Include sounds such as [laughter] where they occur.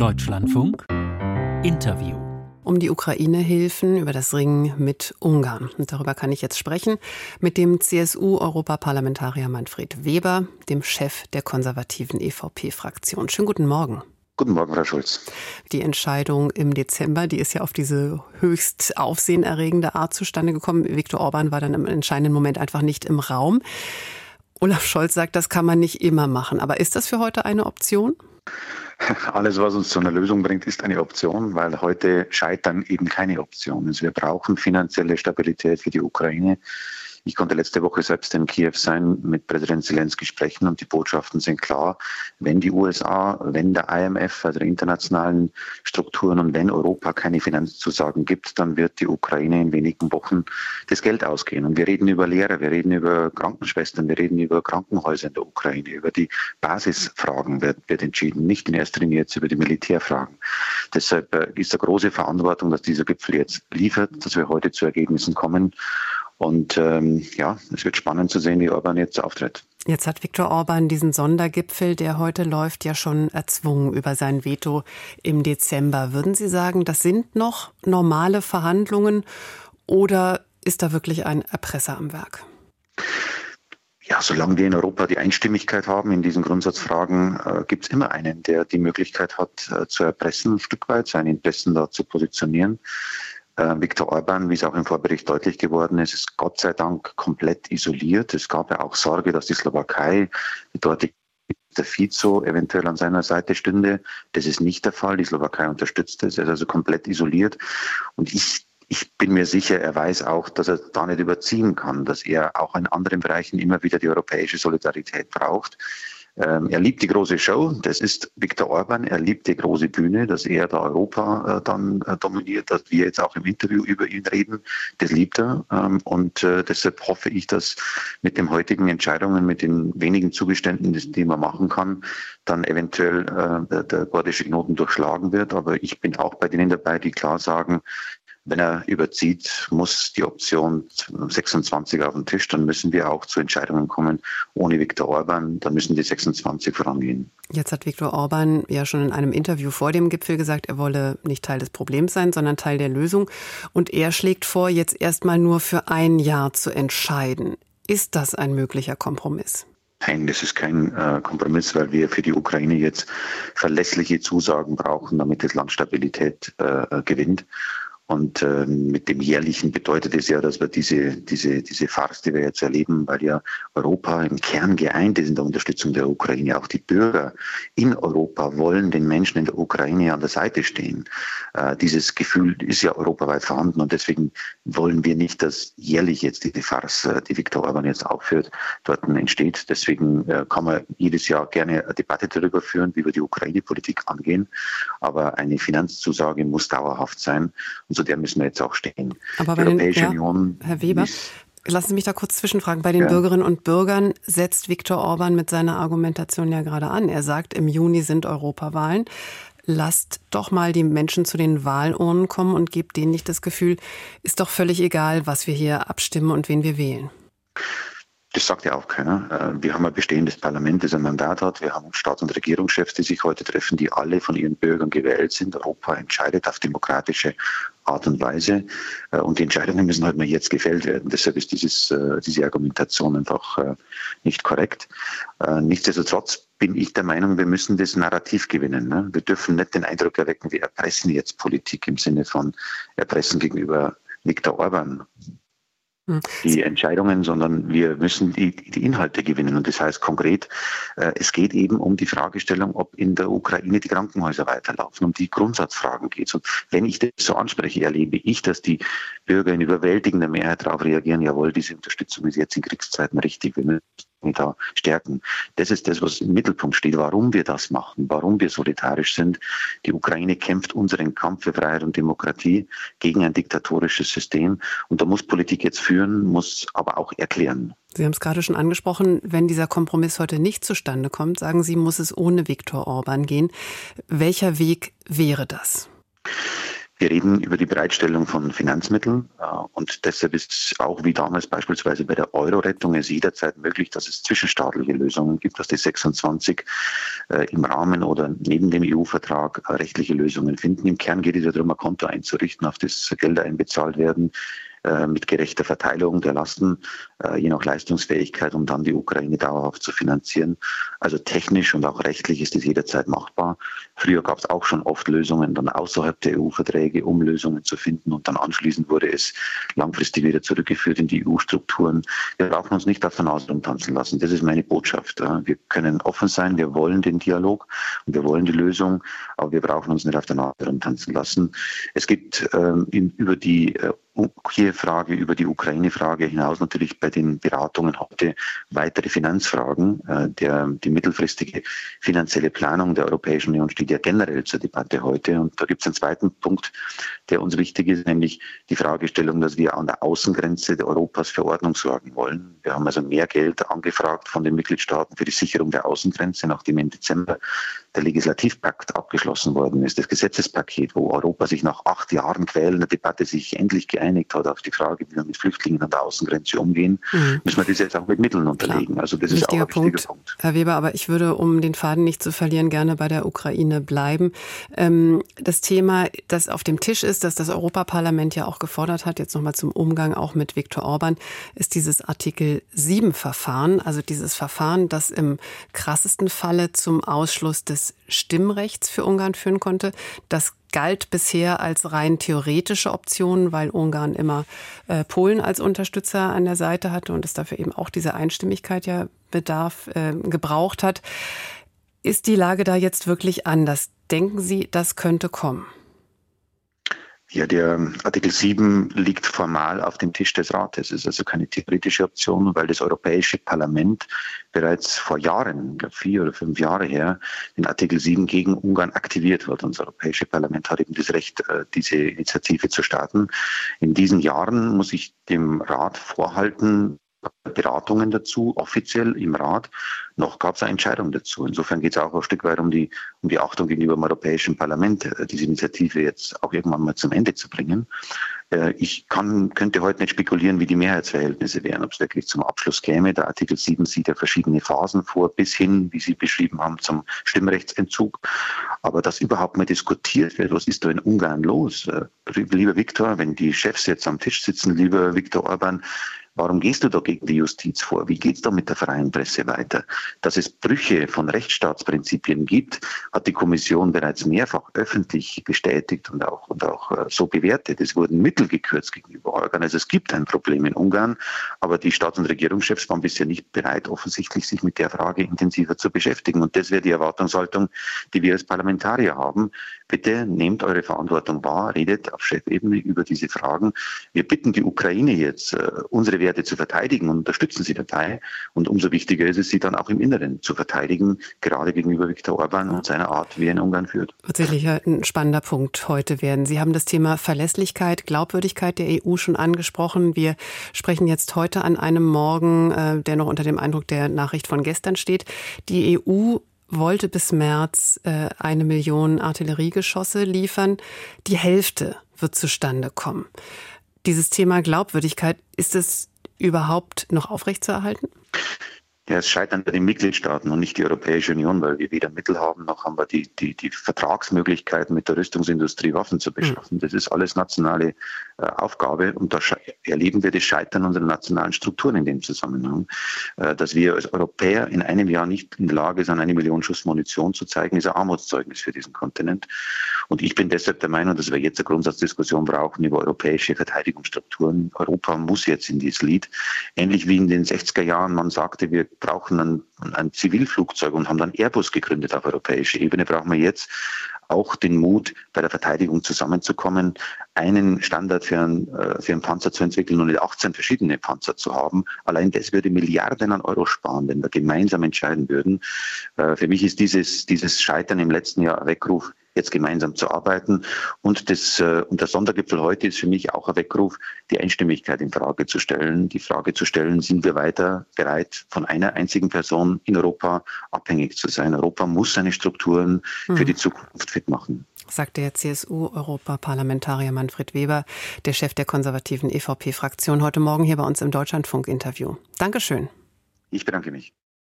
Deutschlandfunk Interview um die Ukraine-Hilfen über das Ringen mit Ungarn. Und darüber kann ich jetzt sprechen mit dem CSU-Europaparlamentarier Manfred Weber, dem Chef der konservativen EVP-Fraktion. Schönen guten Morgen. Guten Morgen, Frau Schulz. Die Entscheidung im Dezember, die ist ja auf diese höchst aufsehenerregende Art zustande gekommen. Viktor Orban war dann im entscheidenden Moment einfach nicht im Raum. Olaf Scholz sagt, das kann man nicht immer machen. Aber ist das für heute eine Option? [laughs] Alles, was uns zu einer Lösung bringt, ist eine Option, weil heute Scheitern eben keine Option ist. Wir brauchen finanzielle Stabilität für die Ukraine. Ich konnte letzte Woche selbst in Kiew sein, mit Präsident Zelensky sprechen und die Botschaften sind klar. Wenn die USA, wenn der IMF, also die internationalen Strukturen und wenn Europa keine Finanzzusagen gibt, dann wird die Ukraine in wenigen Wochen das Geld ausgehen. Und wir reden über Lehrer, wir reden über Krankenschwestern, wir reden über Krankenhäuser in der Ukraine, über die Basisfragen wird, wird entschieden, nicht in erster Linie jetzt über die Militärfragen. Deshalb äh, ist eine große Verantwortung, dass dieser Gipfel jetzt liefert, dass wir heute zu Ergebnissen kommen. Und ähm, ja, es wird spannend zu sehen, wie Orban jetzt auftritt. Jetzt hat Viktor Orban diesen Sondergipfel, der heute läuft, ja schon erzwungen über sein Veto im Dezember. Würden Sie sagen, das sind noch normale Verhandlungen oder ist da wirklich ein Erpresser am Werk? Ja, solange wir in Europa die Einstimmigkeit haben in diesen Grundsatzfragen, äh, gibt es immer einen, der die Möglichkeit hat, äh, zu erpressen, ein Stück weit seine Interessen da zu positionieren. Äh, Viktor Orban, wie es auch im Vorbericht deutlich geworden ist, ist Gott sei Dank komplett isoliert. Es gab ja auch Sorge, dass die Slowakei, die dortige der Fico eventuell an seiner Seite stünde. Das ist nicht der Fall. Die Slowakei unterstützt es. Er ist also komplett isoliert. Und ich, ich bin mir sicher, er weiß auch, dass er da nicht überziehen kann, dass er auch in anderen Bereichen immer wieder die europäische Solidarität braucht. Ähm, er liebt die große Show, das ist Viktor Orban, er liebt die große Bühne, dass er da Europa äh, dann äh, dominiert, dass wir jetzt auch im Interview über ihn reden, das liebt er. Ähm, und äh, deshalb hoffe ich, dass mit den heutigen Entscheidungen, mit den wenigen Zugeständen, die man machen kann, dann eventuell der, der gordische Knoten durchschlagen wird. Aber ich bin auch bei denen dabei, die klar sagen, wenn er überzieht, muss die Option 26 auf den Tisch. Dann müssen wir auch zu Entscheidungen kommen ohne Viktor Orban. Dann müssen die 26 vorangehen. Jetzt hat Viktor Orban ja schon in einem Interview vor dem Gipfel gesagt, er wolle nicht Teil des Problems sein, sondern Teil der Lösung. Und er schlägt vor, jetzt erstmal nur für ein Jahr zu entscheiden. Ist das ein möglicher Kompromiss? Nein, das ist kein äh, Kompromiss, weil wir für die Ukraine jetzt verlässliche Zusagen brauchen, damit das Land Stabilität äh, gewinnt. Und äh, mit dem Jährlichen bedeutet es ja, dass wir diese, diese, diese Farce, die wir jetzt erleben, weil ja Europa im Kern geeint ist in der Unterstützung der Ukraine. Auch die Bürger in Europa wollen den Menschen in der Ukraine an der Seite stehen. Äh, dieses Gefühl ist ja europaweit vorhanden und deswegen wollen wir nicht, dass jährlich jetzt diese Farce, äh, die Viktor Orban jetzt aufführt, dort entsteht. Deswegen äh, kann man jedes Jahr gerne eine Debatte darüber führen, wie wir die Ukraine-Politik angehen. Aber eine Finanzzusage muss dauerhaft sein. Und zu der müssen wir jetzt auch stehen. Aber bei die Europäische den, ja, Union. Herr Weber. Lassen Sie mich da kurz zwischenfragen. Bei den ja. Bürgerinnen und Bürgern setzt Viktor Orban mit seiner Argumentation ja gerade an. Er sagt, im Juni sind Europawahlen. Lasst doch mal die Menschen zu den Wahlurnen kommen und gebt denen nicht das Gefühl, ist doch völlig egal, was wir hier abstimmen und wen wir wählen. Das sagt ja auch keiner. Äh, wir haben ein bestehendes Parlament, das ein Mandat hat. Wir haben Staats- und Regierungschefs, die sich heute treffen, die alle von ihren Bürgern gewählt sind. Europa entscheidet auf demokratische Art und Weise. Äh, und die Entscheidungen müssen halt mal jetzt gefällt werden. Deshalb ist dieses, äh, diese Argumentation einfach nicht korrekt. Nichtsdestotrotz bin ich der Meinung, wir müssen das Narrativ gewinnen. Ne? Wir dürfen nicht den Eindruck erwecken, wir erpressen jetzt Politik im Sinne von Erpressen gegenüber Viktor Orban. Die Entscheidungen, sondern wir müssen die, die Inhalte gewinnen. Und das heißt konkret, äh, es geht eben um die Fragestellung, ob in der Ukraine die Krankenhäuser weiterlaufen. Um die Grundsatzfragen geht es. Und wenn ich das so anspreche, erlebe ich, dass die Bürger in überwältigender Mehrheit darauf reagieren, jawohl, diese Unterstützung ist jetzt in Kriegszeiten richtig. Wir müssen da stärken. Das ist das, was im Mittelpunkt steht, warum wir das machen, warum wir solidarisch sind. Die Ukraine kämpft unseren Kampf für Freiheit und Demokratie gegen ein diktatorisches System. Und da muss Politik jetzt führen, muss aber auch erklären. Sie haben es gerade schon angesprochen, wenn dieser Kompromiss heute nicht zustande kommt, sagen Sie, muss es ohne Viktor Orban gehen. Welcher Weg wäre das? Wir reden über die Bereitstellung von Finanzmitteln äh, und deshalb ist auch wie damals beispielsweise bei der Euro-Rettung es jederzeit möglich, dass es zwischenstaatliche Lösungen gibt, dass die 26 äh, im Rahmen oder neben dem EU-Vertrag äh, rechtliche Lösungen finden. Im Kern geht es darum, ein Konto einzurichten, auf das Gelder einbezahlt werden, mit gerechter Verteilung der Lasten, äh, je nach Leistungsfähigkeit, um dann die Ukraine dauerhaft zu finanzieren. Also technisch und auch rechtlich ist es jederzeit machbar. Früher gab es auch schon oft Lösungen dann außerhalb der EU-Verträge, um Lösungen zu finden und dann anschließend wurde es langfristig wieder zurückgeführt in die EU-Strukturen. Wir brauchen uns nicht auf der Nase rumtanzen lassen. Das ist meine Botschaft. Wir können offen sein, wir wollen den Dialog und wir wollen die Lösung, aber wir brauchen uns nicht auf der Nase rumtanzen lassen. Es gibt ähm, über die äh, Kiew-Frage, über die Ukraine-Frage hinaus natürlich bei den Beratungen heute weitere Finanzfragen. Äh, der, die mittelfristige finanzielle Planung der Europäischen Union steht ja generell zur Debatte heute. Und da gibt es einen zweiten Punkt, der uns wichtig ist, nämlich die Fragestellung, dass wir an der Außengrenze Europas für Ordnung sorgen wollen. Wir haben also mehr Geld angefragt von den Mitgliedstaaten für die Sicherung der Außengrenze, nachdem im Dezember der Legislativpakt abgeschlossen worden ist, das Gesetzespaket, wo Europa sich nach acht Jahren quälender Debatte sich endlich geeinigt hat auf die Frage, wie wir mit Flüchtlingen an der Außengrenze umgehen, mhm. müssen wir das jetzt auch mit Mitteln unterlegen. Klar. Also das ist auch ein wichtiger Punkt, Punkt. Herr Weber, aber ich würde, um den Faden nicht zu verlieren, gerne bei der Ukraine bleiben. Ähm, das Thema, das auf dem Tisch ist, das das Europaparlament ja auch gefordert hat, jetzt nochmal zum Umgang auch mit Viktor Orban, ist dieses Artikel 7 Verfahren, also dieses Verfahren, das im krassesten Falle zum Ausschluss des des Stimmrechts für Ungarn führen konnte. Das galt bisher als rein theoretische Option, weil Ungarn immer äh, Polen als Unterstützer an der Seite hatte und es dafür eben auch diese Einstimmigkeit ja bedarf, äh, gebraucht hat. Ist die Lage da jetzt wirklich anders? Denken Sie, das könnte kommen? Ja, der Artikel 7 liegt formal auf dem Tisch des Rates. Es ist also keine theoretische Option, weil das Europäische Parlament bereits vor Jahren, vier oder fünf Jahre her, den Artikel 7 gegen Ungarn aktiviert hat. Und das Europäische Parlament hat eben das Recht, äh, diese Initiative zu starten. In diesen Jahren muss ich dem Rat vorhalten, Beratungen dazu, offiziell im Rat. Noch gab es eine Entscheidung dazu. Insofern geht es auch ein Stück weit um die, um die Achtung gegenüber dem Europäischen Parlament, äh, diese Initiative jetzt auch irgendwann mal zum Ende zu bringen. Äh, ich kann, könnte heute nicht spekulieren, wie die Mehrheitsverhältnisse wären, ob es wirklich zum Abschluss käme. Der Artikel 7 sieht ja verschiedene Phasen vor, bis hin, wie Sie beschrieben haben, zum Stimmrechtsentzug. Aber dass überhaupt mal diskutiert wird, was ist da in Ungarn los? Äh, lieber Viktor, wenn die Chefs jetzt am Tisch sitzen, lieber Viktor Orban, Warum gehst du da gegen die Justiz vor? Wie geht es da mit der freien Presse weiter? Dass es Brüche von Rechtsstaatsprinzipien gibt, hat die Kommission bereits mehrfach öffentlich bestätigt und auch, und auch äh, so bewertet. Es wurden Mittel gekürzt gegenüber Organ. Also es gibt ein Problem in Ungarn, aber die Staats- und Regierungschefs waren bisher nicht bereit, offensichtlich sich mit der Frage intensiver zu beschäftigen. Und das wäre die Erwartungshaltung, die wir als Parlamentarier haben. Bitte nehmt eure Verantwortung wahr, redet auf Chefebene über diese Fragen. Wir bitten die Ukraine jetzt, äh, unsere Werte zu verteidigen und unterstützen sie dabei. Und umso wichtiger ist es, sie dann auch im Inneren zu verteidigen, gerade gegenüber Viktor Orban und seiner Art, wie er in Ungarn führt. Tatsächlich ein spannender Punkt heute werden. Sie haben das Thema Verlässlichkeit, Glaubwürdigkeit der EU schon angesprochen. Wir sprechen jetzt heute an einem Morgen, äh, der noch unter dem Eindruck der Nachricht von gestern steht. Die EU wollte bis März äh, eine Million Artilleriegeschosse liefern. Die Hälfte wird zustande kommen. Dieses Thema Glaubwürdigkeit, ist es überhaupt noch aufrechtzuerhalten? Ja, es scheitern bei den Mitgliedstaaten und nicht die Europäische Union, weil wir weder Mittel haben, noch haben wir die, die, die Vertragsmöglichkeiten mit der Rüstungsindustrie Waffen zu beschaffen. Das ist alles nationale äh, Aufgabe und da erleben wir das Scheitern unserer nationalen Strukturen in dem Zusammenhang. Äh, dass wir als Europäer in einem Jahr nicht in der Lage sind, eine Million Schuss Munition zu zeigen, ist ein Armutszeugnis für diesen Kontinent. Und ich bin deshalb der Meinung, dass wir jetzt eine Grundsatzdiskussion brauchen über europäische Verteidigungsstrukturen. Europa muss jetzt in dieses Lied. Ähnlich wie in den 60er Jahren man sagte, wir brauchen ein, ein Zivilflugzeug und haben dann Airbus gegründet auf europäischer Ebene, brauchen wir jetzt auch den Mut, bei der Verteidigung zusammenzukommen, einen Standard für einen, äh, für einen Panzer zu entwickeln und nicht 18 verschiedene Panzer zu haben. Allein das würde Milliarden an Euro sparen, wenn wir gemeinsam entscheiden würden. Äh, für mich ist dieses, dieses Scheitern im letzten Jahr ein Weckruf, jetzt gemeinsam zu arbeiten. Und, das, äh, und der Sondergipfel heute ist für mich auch ein Weckruf, die Einstimmigkeit in Frage zu stellen. Die Frage zu stellen, sind wir weiter bereit, von einer einzigen Person in Europa abhängig zu sein? Europa muss seine Strukturen für die Zukunft fit machen. sagte der CSU-Europaparlamentarier Manfred Weber, der Chef der konservativen EVP-Fraktion, heute Morgen hier bei uns im Deutschlandfunk-Interview. Dankeschön. Ich bedanke mich.